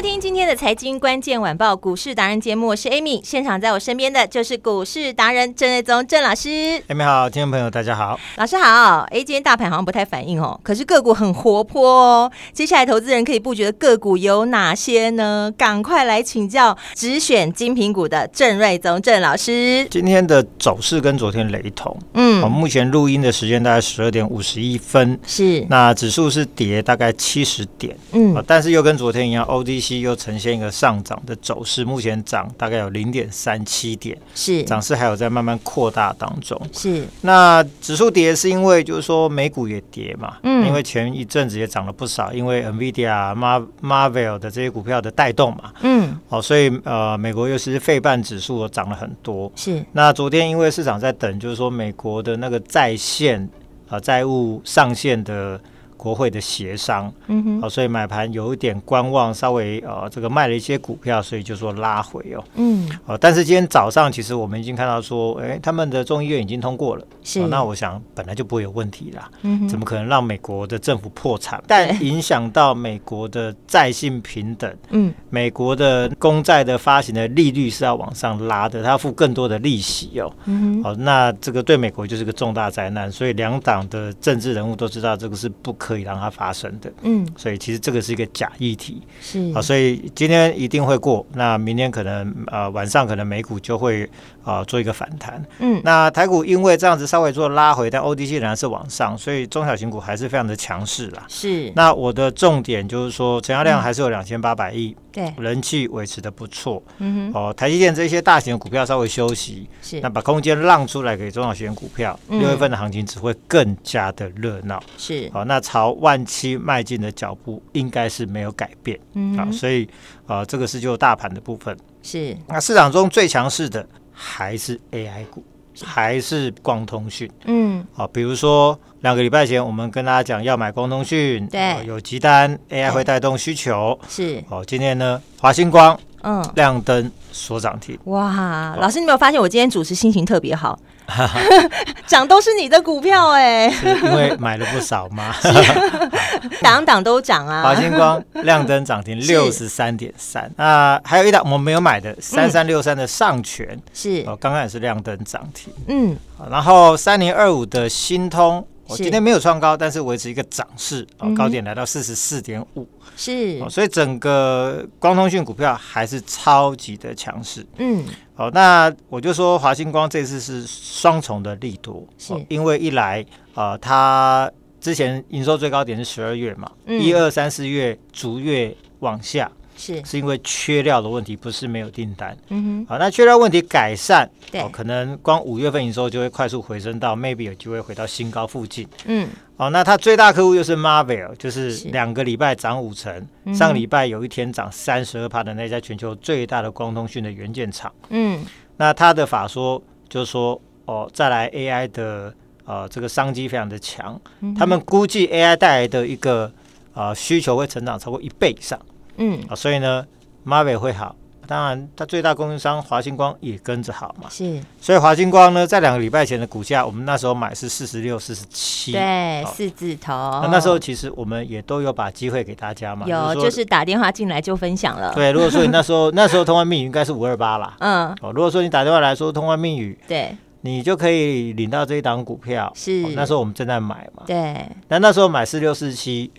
收听今天的财经关键晚报股市达人节目，我是 Amy，现场在我身边的就是股市达人郑瑞宗郑老师。Amy 好，听众朋友大家好，老师好。哎，今天大盘好像不太反应哦，可是个股很活泼哦。接下来投资人可以布局的个股有哪些呢？赶快来请教只选精品股的郑瑞宗郑老师。今天的走势跟昨天雷同，嗯，我目前录音的时间大概十二点五十一分，是那指数是跌大概七十点，嗯，但是又跟昨天一样，OD。又呈现一个上涨的走势，目前涨大概有零点三七点，是涨势还有在慢慢扩大当中。是那指数跌是因为就是说美股也跌嘛，嗯，因为前一阵子也涨了不少，因为 NVIDIA、Mar Marvel 的这些股票的带动嘛，嗯，好，所以呃，美国又是费半指数涨了很多。是那昨天因为市场在等，就是说美国的那个在线啊、呃、债务上限的。国会的协商，嗯哼，好，所以买盘有一点观望，稍微呃这个卖了一些股票，所以就说拉回哦，嗯，好，但是今天早上其实我们已经看到说，哎，他们的众议院已经通过了，是，那我想本来就不会有问题啦，嗯哼，怎么可能让美国的政府破产？但影响到美国的债信平等，嗯，美国的公债的发行的利率是要往上拉的，它要付更多的利息哦，嗯哼，好，那这个对美国就是个重大灾难，所以两党的政治人物都知道这个是不可。可以让它发生的，嗯，所以其实这个是一个假议题，是啊，所以今天一定会过，那明天可能呃晚上可能美股就会啊、呃、做一个反弹，嗯，那台股因为这样子稍微做拉回，但 ODC 仍然是往上，所以中小型股还是非常的强势啦，是。那我的重点就是说，成交量还是有两千八百亿。对，人气维持的不错。嗯哼，哦，台积电这些大型的股票稍微休息，是那把空间让出来给中小型股票，六、嗯、月份的行情只会更加的热闹。是，好、哦，那朝万七迈进的脚步应该是没有改变。嗯，好，所以啊、呃，这个是就大盘的部分。是，那市场中最强势的还是 AI 股。还是光通讯，嗯，好，比如说两个礼拜前我们跟大家讲要买光通讯，对，有急单，AI 会带动需求，是，哦，今天呢，华星光，嗯，亮灯所涨停，哇，老师，你有没有发现我今天主持心情特别好？涨都是你的股票哎，因为买了不少嘛，档档都涨啊。华星光亮灯涨停六十三点三，那还有一档我们没有买的三三六三的上诠是。哦，刚刚也是亮灯涨停，嗯，然后三零二五的新通。我今天没有创高，但是维持一个涨势，哦，高点来到四十四点五，是，所以整个光通讯股票还是超级的强势，嗯，好，那我就说华星光这次是双重的利多，是，因为一来啊，它之前营收最高点是十二月嘛，一二三四月逐月往下。是，是因为缺料的问题，不是没有订单。嗯哼，好，那缺料问题改善，对，可能光五月份营收就会快速回升到 maybe 有机会回到新高附近。嗯，好，那他最大客户又是 Marvell，就是两个礼拜涨五成，上个礼拜有一天涨三十二帕的那家全球最大的光通讯的元件厂。嗯，那他的法说就是说，哦，再来 AI 的呃这个商机非常的强，他们估计 AI 带来的一个呃需求会成长超过一倍以上。嗯啊，所以呢，Marvell 会好，当然它最大供应商华星光也跟着好嘛。是，所以华星光呢，在两个礼拜前的股价，我们那时候买是四十六、四十七，对，四字头。那那时候其实我们也都有把机会给大家嘛，有，就是打电话进来就分享了。对，如果说你那时候那时候通关密语应该是五二八啦，嗯，哦，如果说你打电话来说通关密语，对，你就可以领到这一档股票。是，那时候我们正在买嘛，对，那那时候买四六四七。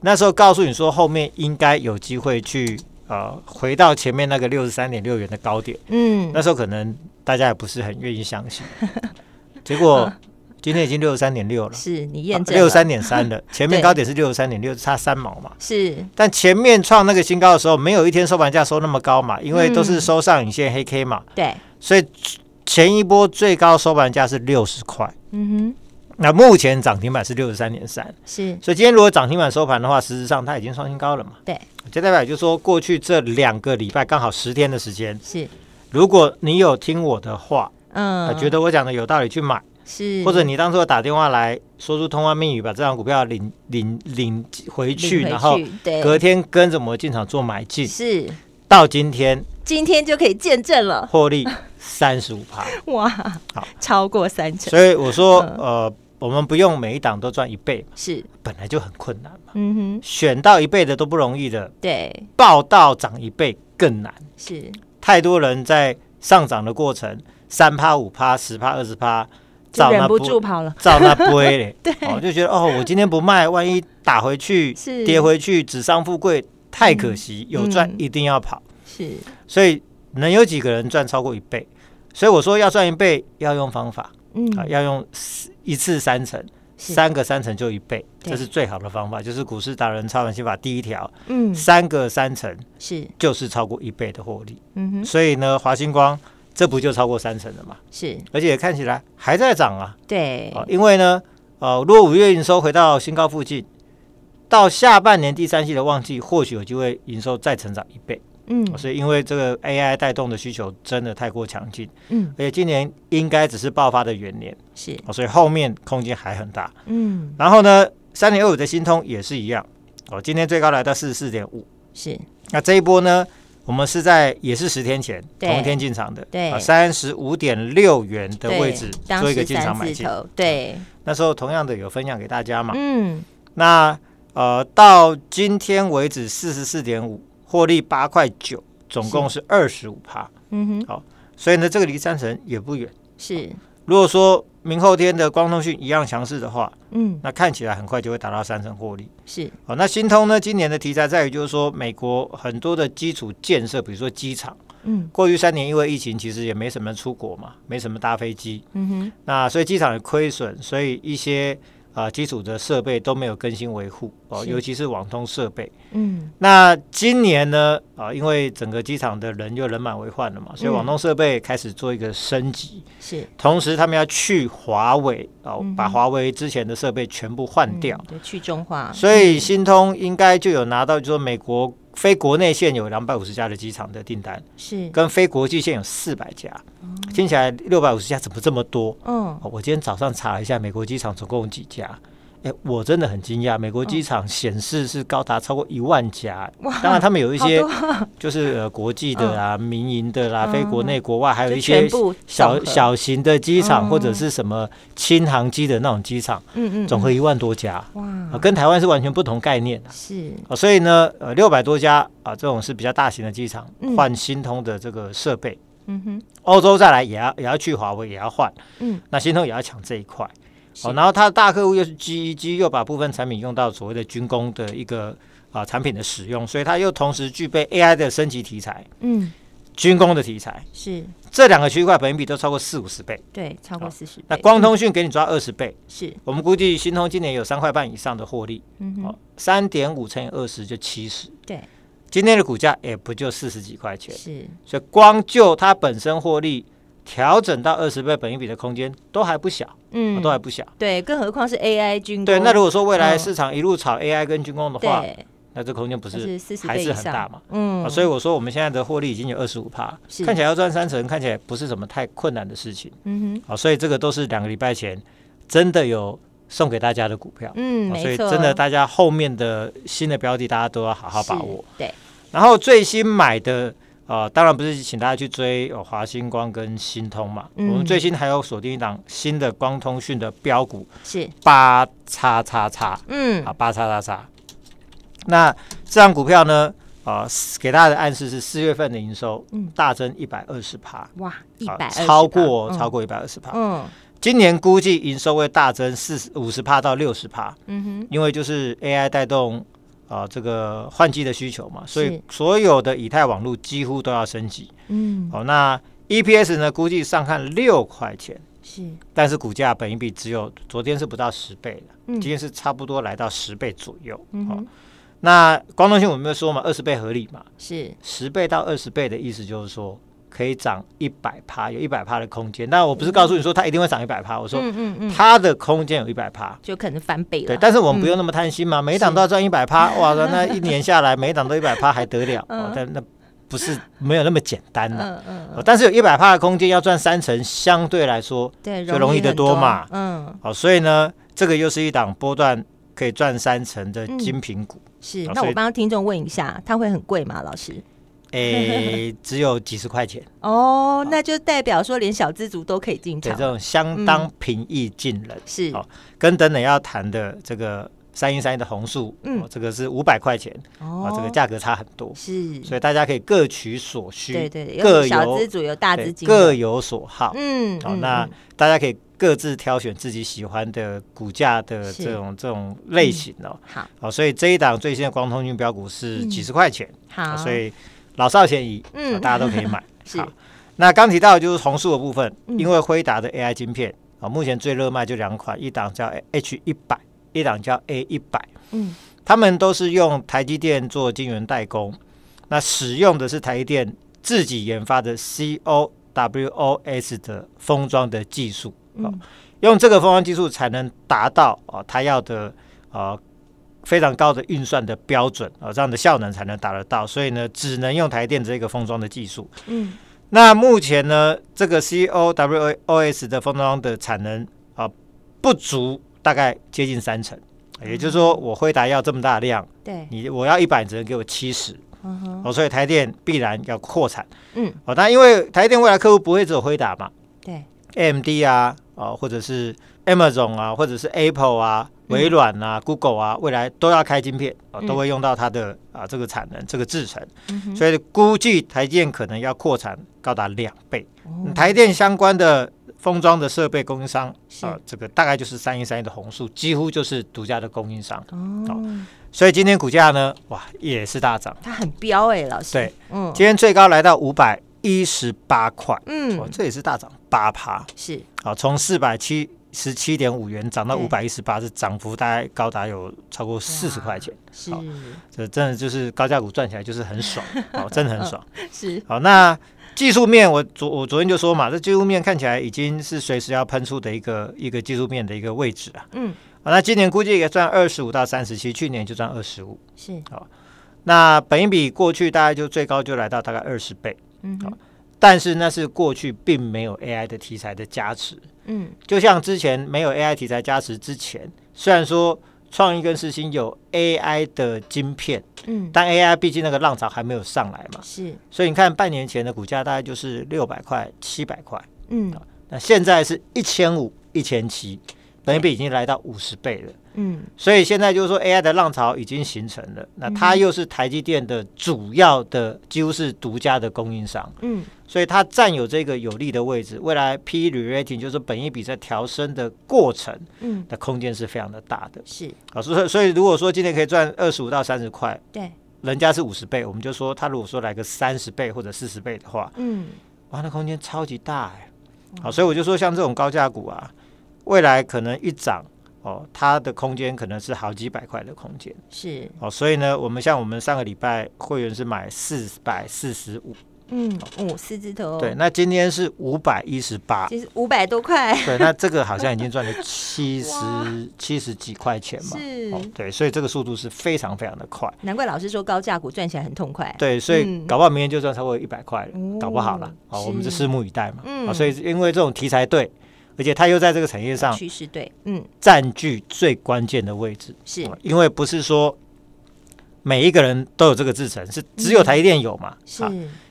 那时候告诉你说，后面应该有机会去呃回到前面那个六十三点六元的高点。嗯，那时候可能大家也不是很愿意相信，结果今天已经六十三点六了，是你验证六十三点三了，前面高点是六十三点六，差三毛嘛。是，但前面创那个新高的时候，没有一天收盘价收那么高嘛，因为都是收上影线黑 K 嘛。对，所以前一波最高收盘价是六十块。嗯哼，那目前涨停板是六十三点三，是。所以今天如果涨停板收盘的话，事实上它已经创新高了嘛。对，就代表就是说，过去这两个礼拜刚好十天的时间，是。如果你有听我的话，嗯，觉得我讲的有道理去买。是，或者你当初打电话来说出通话密语，把这张股票领领领回去，然后隔天跟着我们进场做买进，是到今天，今天就可以见证了，获利三十五趴，哇，好，超过三成。所以我说，呃，我们不用每一档都赚一倍，是。本来就很困难嘛，嗯哼，选到一倍的都不容易的，对，报到涨一倍更难，是。太多人在上涨的过程，三趴五趴十趴二十趴。忍不住跑了，照那杯嘞，对，我就觉得哦，我今天不卖，万一打回去，跌回去，纸上富贵，太可惜。有赚一定要跑，是，所以能有几个人赚超过一倍？所以我说要赚一倍，要用方法，嗯，要用一次三成，三个三成就一倍，这是最好的方法，就是股市达人操盘心法第一条，嗯，三个三成是就是超过一倍的获利，嗯哼，所以呢，华星光。这不就超过三成了嘛？是，而且看起来还在涨啊。对，因为呢，呃，如果五月营收回到新高附近，到下半年第三季的旺季，或许有机会营收再成长一倍。嗯，所以因为这个 AI 带动的需求真的太过强劲。嗯，而且今年应该只是爆发的元年。是，所以后面空间还很大。嗯，然后呢，三点二五的新通也是一样。哦，今天最高来到四十四点五。是，那这一波呢？我们是在也是十天前同一天进场的，对，三十五点六元的位置做一个进场买进，对，那时候同样的有分享给大家嘛，嗯，那呃到今天为止四十四点五，获利八块九，总共是二十五趴，嗯哼，好，所以呢这个离三成也不远，是，如果说。明后天的光通讯一样强势的话，嗯，那看起来很快就会达到三成获利。是，好，那新通呢？今年的题材在于，就是说美国很多的基础建设，比如说机场，嗯，过去三年因为疫情，其实也没什么出国嘛，没什么搭飞机，嗯哼，那所以机场也亏损，所以一些。啊，基础的设备都没有更新维护哦，尤其是网通设备。嗯，那今年呢？啊，因为整个机场的人又人满为患了嘛，所以网通设备开始做一个升级。是，同时他们要去华为哦，把华为之前的设备全部换掉，对，去中化。所以新通应该就有拿到，就说美国。非国内线有两百五十家的机场的订单，是跟非国际线有四百家，嗯、听起来六百五十家怎么这么多？嗯，我今天早上查了一下，美国机场总共有几家。哎，我真的很惊讶，美国机场显示是高达超过一万家。哇！当然，他们有一些 就是呃国际的啊、民营的啦、非国内国外，还有一些小小型的机场或者是什么轻航机的那种机场。嗯嗯，总和一万多家。哇！跟台湾是完全不同概念的。是。所以呢，呃，六百多家啊，这种是比较大型的机场，换新通的这个设备。嗯哼。欧洲再来也要也要去华为也要换。嗯。那新通也要抢这一块。哦，然后它的大客户又是 GEG，又把部分产品用到所谓的军工的一个啊产品的使用，所以它又同时具备 AI 的升级题材，嗯，军工的题材。是。这两个区块，本益比都超过四五十倍，对，超过四十倍。那光通讯给你抓二十倍，是。我们估计新通今年有三块半以上的获利，嗯哼，三点五乘以二十就七十，对，今天的股价也不就四十几块钱，是，所以光就它本身获利。调整到二十倍本益比的空间都还不小，嗯，都还不小。对，更何况是 AI 军工。对，那如果说未来市场一路炒 AI 跟军工的话，那这空间不是还是很大嘛？嗯，所以我说我们现在的获利已经有二十五趴，看起来要赚三成，看起来不是什么太困难的事情。嗯哼，好，所以这个都是两个礼拜前真的有送给大家的股票。嗯，所以真的大家后面的新的标的，大家都要好好把握。对，然后最新买的。啊、呃，当然不是请大家去追有华星光跟新通嘛，嗯、我们最新还有锁定一档新的光通讯的标股，是八叉叉叉，嗯，啊八叉叉叉。那这档股票呢，啊、呃，给大家的暗示是四月份的营收，嗯，大增一百二十趴，哇，一百超过、嗯、超过一百二十趴，嗯，今年估计营收会大增四十五十帕到六十帕，嗯哼，因为就是 AI 带动。啊，这个换机的需求嘛，所以所有的以太网络几乎都要升级。嗯，好，那 EPS 呢？估计上看六块钱，是，但是股价本一比只有昨天是不到十倍的，嗯，今天是差不多来到十倍左右。嗯哦，那光通讯我们没有说嘛，二十倍合理嘛？是，十倍到二十倍的意思就是说可以涨一百趴，有一百趴的空间。但我不是告诉你说它一定会涨一百趴，我说嗯嗯它的空间有一百趴，就可能翻倍了。对，但是我们不用那么贪心嘛，每一档都要赚一百趴，哇，那一年下来每一档都一百趴还得了？但那。不是没有那么简单的，嗯嗯，但是有一百趴的空间要赚三成，相对来说对就容易得多嘛，嗯，好，所以呢，这个又是一档波段可以赚三成的精品股。是，那我帮听众问一下，它会很贵吗？老师？诶，只有几十块钱。哦，那就代表说连小资族都可以进场，对，这种相当平易近人。是，好，跟等等要谈的这个。三一三一的红树，嗯，这个是五百块钱，哦，这个价格差很多，是，所以大家可以各取所需，对对，各有小资主有大资金，各有所好，嗯，好，那大家可以各自挑选自己喜欢的股价的这种这种类型哦，好，好，所以这一档最新的光通讯标股是几十块钱，好，所以老少咸宜，嗯，大家都可以买，好，那刚提到的就是红树的部分，因为辉达的 AI 晶片啊，目前最热卖就两款，一档叫 H 一百。一档叫 A 一百，嗯，他们都是用台积电做晶圆代工，那使用的是台积电自己研发的 CoWoS 的封装的技术，嗯，用这个封装技术才能达到哦，他要的啊非常高的运算的标准啊，这样的效能才能达得到，所以呢，只能用台电这个封装的技术，嗯，那目前呢，这个 CoWoS 的封装的产能啊不足。大概接近三成，也就是说，我辉达要这么大量，对。你，我要一百，只能给我七十，哦，所以台电必然要扩产，嗯，哦，但因为台电未来客户不会只有辉达嘛，对，AMD 啊，哦，或者是 Amazon 啊，或者是 Apple 啊，微软啊，Google 啊，未来都要开晶片，啊，都会用到它的啊这个产能，这个制程，所以估计台电可能要扩产高达两倍，台电相关的。封装的设备供应商啊，这个大概就是三一三一的红树，几乎就是独家的供应商哦。所以今天股价呢，哇，也是大涨，它很飙哎，老师。对，嗯，今天最高来到五百一十八块，嗯，这也是大涨八趴，是。好，从四百七十七点五元涨到五百一十八，是涨幅大概高达有超过四十块钱。是，这真的就是高价股赚起来就是很爽，哦，真的很爽。是，好，那。技术面，我昨我昨天就说嘛，这技术面看起来已经是随时要喷出的一个一个技术面的一个位置啊。嗯，好，那今年估计也赚二十五到三十七，去年就赚二十五。是，好，那本一比过去大概就最高就来到大概二十倍。嗯哼，好，但是那是过去并没有 AI 的题材的加持。嗯，就像之前没有 AI 题材加持之前，虽然说。创意跟世芯有 AI 的晶片，嗯，但 AI 毕竟那个浪潮还没有上来嘛，是，所以你看半年前的股价大概就是六百块、七百块，嗯，那现在是一千五、一千七，本益比已经来到五十倍了。嗯，所以现在就是说 AI 的浪潮已经形成了，那它又是台积电的主要的，几乎是独家的供应商。嗯，所以它占有这个有利的位置，未来 P/E re-rating 就是本益比在调升的过程，嗯，的空间是非常的大的。是，好，所以所以如果说今天可以赚二十五到三十块，对，人家是五十倍，我们就说他如果说来个三十倍或者四十倍的话，嗯，哇，那空间超级大哎。好，所以我就说像这种高价股啊，未来可能一涨。哦，它的空间可能是好几百块的空间，是。哦，所以呢，我们像我们上个礼拜会员是买四百四十五，嗯，五四字头，对，那今天是五百一十八，其实五百多块，对，那这个好像已经赚了 七十七十几块钱嘛，是，哦对，所以这个速度是非常非常的快，难怪老师说高价股赚起来很痛快，对，所以搞不好明天就赚超过一百块了，搞不好了，好，我们就拭目以待嘛，嗯，所以因为这种题材对。而且它又在这个产业上趋势对，嗯，占据最关键的位置，是因为不是说每一个人都有这个制程，是只有台积电有嘛？是，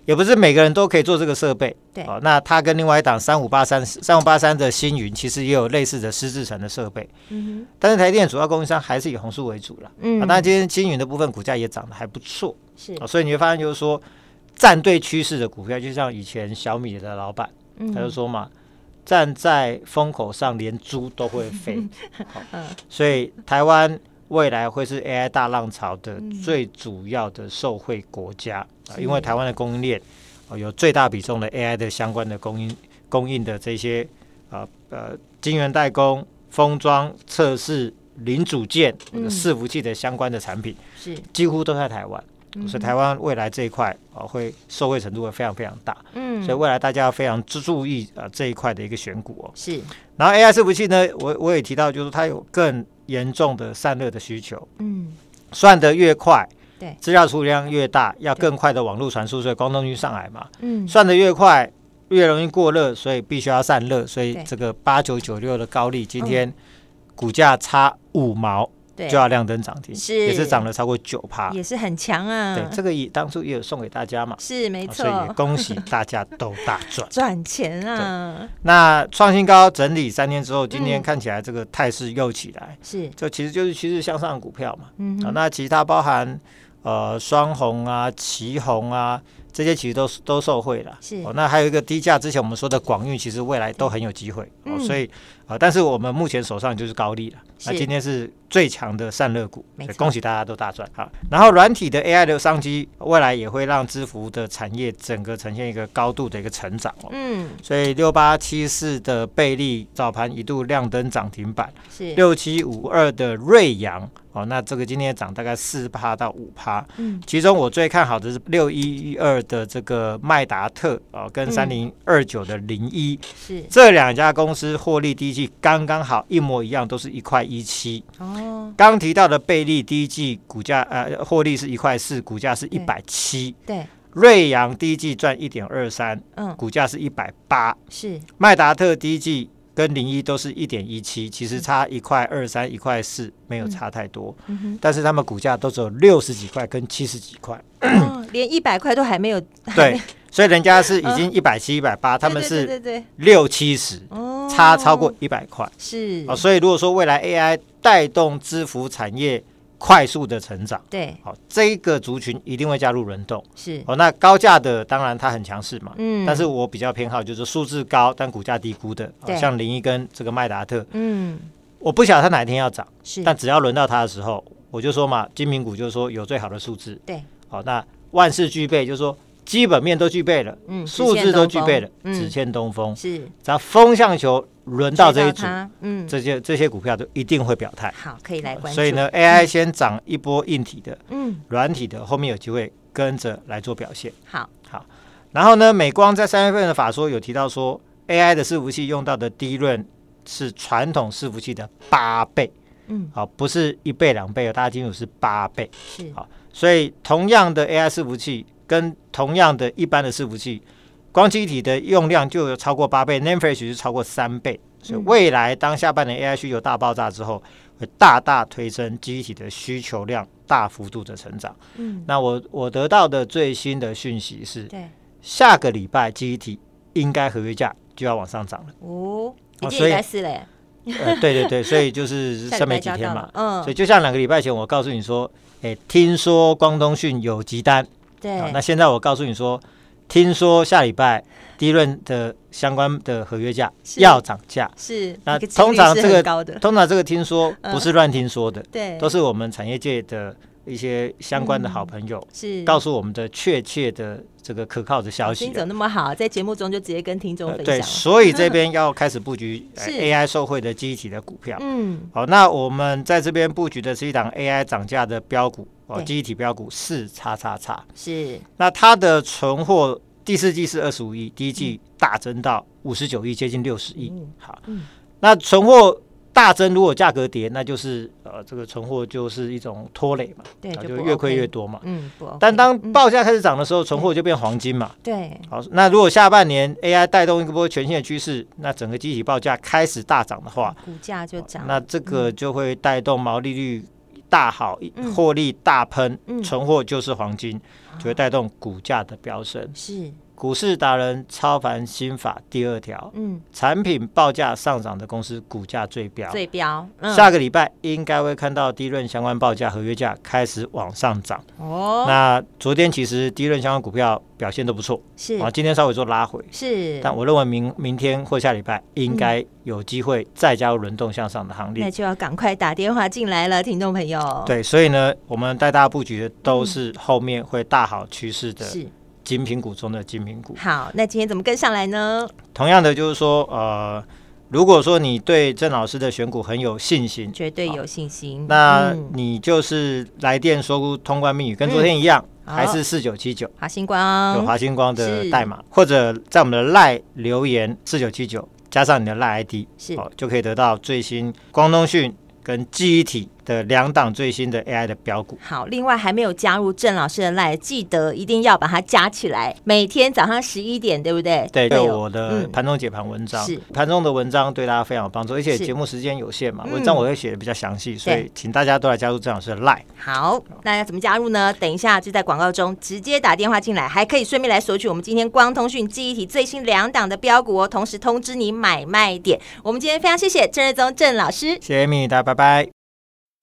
也不是每个人都可以做这个设备，对。哦那它跟另外一档三五八三三五八三的星云，其实也有类似的湿制程的设备，嗯，但是台积电主要供应商还是以红树为主了，嗯。那今天星云的部分股价也涨得还不错，是。所以你会发现就是说，站对趋势的股票，就像以前小米的老板，他就说嘛。站在风口上，连猪都会飞。好，所以台湾未来会是 AI 大浪潮的最主要的受惠国家啊，因为台湾的供应链有最大比重的 AI 的相关的供应供应的这些啊呃晶圆代工、封装、测试、零组件、伺服器的相关的产品，是。几乎都在台湾。所以台湾未来这一块啊，会受惠程度会非常非常大。嗯，所以未来大家要非常注意啊这一块的一个选股哦。是。然后 AI 伺服器呢，我我也提到，就是它有更严重的散热的需求。嗯。算得越快，对，资料处理量越大，要更快的网络传输，所以光通讯上来嘛。嗯。算得越快，越容易过热，所以必须要散热。所以这个八九九六的高利今天股价差五毛。就要亮灯涨停，是。也是涨了超过九趴，也是很强啊。对，这个也当初也有送给大家嘛，是没错，所以也恭喜大家都大赚。赚钱啊。那创新高整理三天之后，今天看起来这个态势又起来，是。这其实就是趋势向上的股票嘛。嗯，那其他包含呃双红啊、旗红啊。这些其实都都受惠了，是哦。那还有一个低价，之前我们说的广运，其实未来都很有机会、嗯、哦。所以啊、呃，但是我们目前手上就是高利了。是那今天是最强的散热股，恭喜大家都大赚。好，然后软体的 AI 的商机，未来也会让支付的产业整个呈现一个高度的一个成长哦。嗯，所以六八七四的贝利早盘一度亮灯涨停板，是六七五二的瑞阳。哦，那这个今天涨大概四趴到五趴，嗯，其中我最看好的是六一一二的这个麦达特哦，跟三零二九的零一，是这两家公司获利第一季刚刚好一模一样，都是一块一七哦。刚提到的贝利第一季股价呃获利是一块四，股价是一百七，对。瑞阳第一季赚一点二三，嗯，股价是一百八，是。麦达特第一季。跟零一都是一点一七，其实差一块二三一块四，没有差太多。但是他们股价都只有六十几块跟七十几块，哦、连一百块都还没有。对，所以人家是已经一百七、一百八，他们是六七十，差超过一百块。是啊、哦，所以如果说未来 AI 带动支付产业。快速的成长，对，好，这一个族群一定会加入轮动，是。哦。那高价的当然它很强势嘛，嗯，但是我比较偏好就是数字高但股价低估的，对，像零一跟这个麦达特，嗯，我不晓得它哪一天要涨，是，但只要轮到它的时候，我就说嘛，精品股就是说有最好的数字，对，好，那万事俱备，就是说基本面都具备了，嗯，数字都具备了，只欠东风，是，只要风向球。轮到这一组，嗯，这些这些股票都一定会表态。好，可以来关注。所以呢，AI 先涨一波硬体的，嗯，软体的后面有机会跟着来做表现。好，好。然后呢，美光在三月份的法说有提到说，AI 的伺服器用到的低润是传统伺服器的八倍，嗯，好，不是一倍两倍哦，大家清楚是八倍，是好。所以同样的 AI 伺服器跟同样的一般的伺服器。光机体的用量就有超过八倍，NAND flash 是超过三倍，所以未来当下半年 AI 需求大爆炸之后，会大大推升机体的需求量大幅度的成长。嗯，那我我得到的最新的讯息是，对，下个礼拜机体应该合约价就要往上涨了。哦，已经应该是嘞。呃，对对对，所以 就是剩没几天嘛。嗯，所以就像两个礼拜前我告诉你说，哎，听说光通讯有急单。对，那现在我告诉你说。听说下礼拜第一轮的相关的合约价要涨价，是那通常这个通常这个听说不是乱听说的，对，都是我们产业界的一些相关的好朋友是。告诉我们的确切的这个可靠的消息。听怎么那么好，在节目中就直接跟听众分享。对，所以这边要开始布局 AI 受惠的记忆体的股票。嗯，好，那我们在这边布局的是一档 AI 涨价的标股。哦，记忆体标股四叉叉叉。是，那它的存货第四季是二十五亿，第一季大增到五十九亿，接近六十亿。好，那存货大增，如果价格跌，那就是呃，这个存货就是一种拖累嘛，对，就越亏越多嘛。嗯，但当报价开始涨的时候，存货就变黄金嘛。对，好，那如果下半年 AI 带动一波全新的趋势，那整个记忆体报价开始大涨的话，股价就涨，那这个就会带动毛利率。大好，获利大喷，存货就是黄金，就会带动股价的飙升。是。股市达人超凡心法第二条，嗯，产品报价上涨的公司股价最标，最标。嗯、下个礼拜应该会看到第一轮相关报价合约价开始往上涨。哦，那昨天其实第一轮相关股票表现都不错，是啊，今天稍微做拉回，是。但我认为明明天或下礼拜应该有机会再加入轮动向上的行列，那就要赶快打电话进来了，听众朋友。对，所以呢，我们带大家布局的都是后面会大好趋势的。是。精品股中的精品股。好，那今天怎么跟上来呢？同样的，就是说，呃，如果说你对郑老师的选股很有信心，绝对有信心，那你就是来电说通关密语，跟昨天一样，嗯、还是四九七九。华星光，有华星光的代码，或者在我们的赖留言四九七九，加上你的赖 ID，是。哦，就可以得到最新光通讯跟记忆体的两档最新的 AI 的标股。好，另外还没有加入郑老师的 LINE，记得一定要把它加起来。每天早上十一点，对不对？对，对我的盘中解盘文章，是盘中的文章对大家非常有帮助，而且节目时间有限嘛，文章我会写的比较详细，所以请大家都来加入郑老师的 LINE。好，那要怎么加入呢？等一下就在广告中直接打电话进来，还可以顺便来索取我们今天光通讯记忆体最新两档的标股哦，同时通知你买卖点。我们今天非常谢谢郑日宗郑老师，谢谢米大家，拜拜。